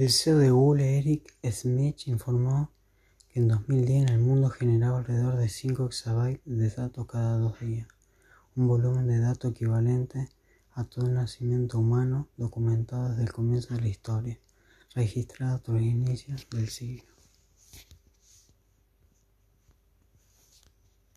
El CEO de Google, Eric Schmidt, informó que en 2010 el mundo generaba alrededor de 5 exabytes de datos cada dos días, un volumen de datos equivalente a todo el nacimiento humano documentado desde el comienzo de la historia, registrado hasta los inicios del siglo.